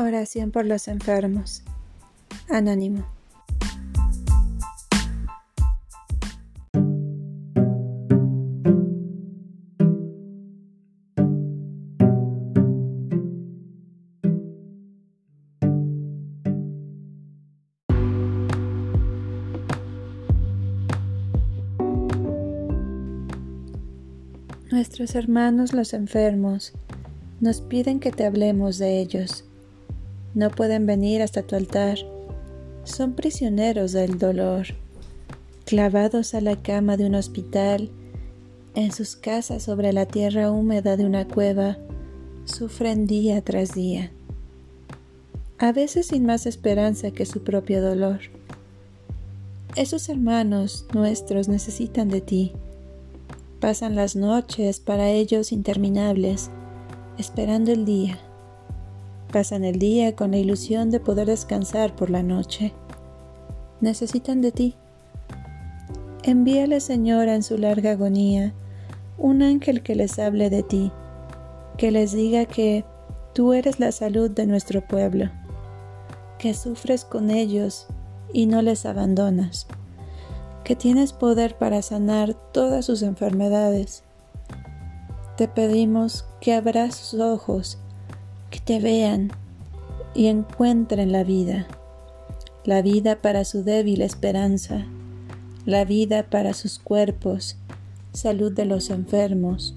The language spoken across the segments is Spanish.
Oración por los enfermos. Anónimo. Nuestros hermanos los enfermos nos piden que te hablemos de ellos no pueden venir hasta tu altar. Son prisioneros del dolor, clavados a la cama de un hospital, en sus casas sobre la tierra húmeda de una cueva, sufren día tras día, a veces sin más esperanza que su propio dolor. Esos hermanos nuestros necesitan de ti. Pasan las noches para ellos interminables, esperando el día Pasan el día con la ilusión de poder descansar por la noche. Necesitan de ti. Envíale, Señora, en su larga agonía, un ángel que les hable de ti, que les diga que tú eres la salud de nuestro pueblo, que sufres con ellos y no les abandonas, que tienes poder para sanar todas sus enfermedades. Te pedimos que abras sus ojos que te vean y encuentren la vida, la vida para su débil esperanza, la vida para sus cuerpos, salud de los enfermos,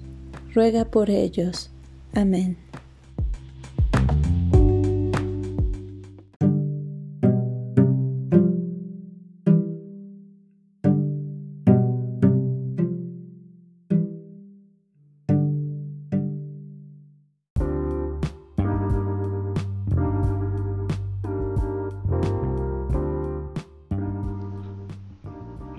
ruega por ellos. Amén.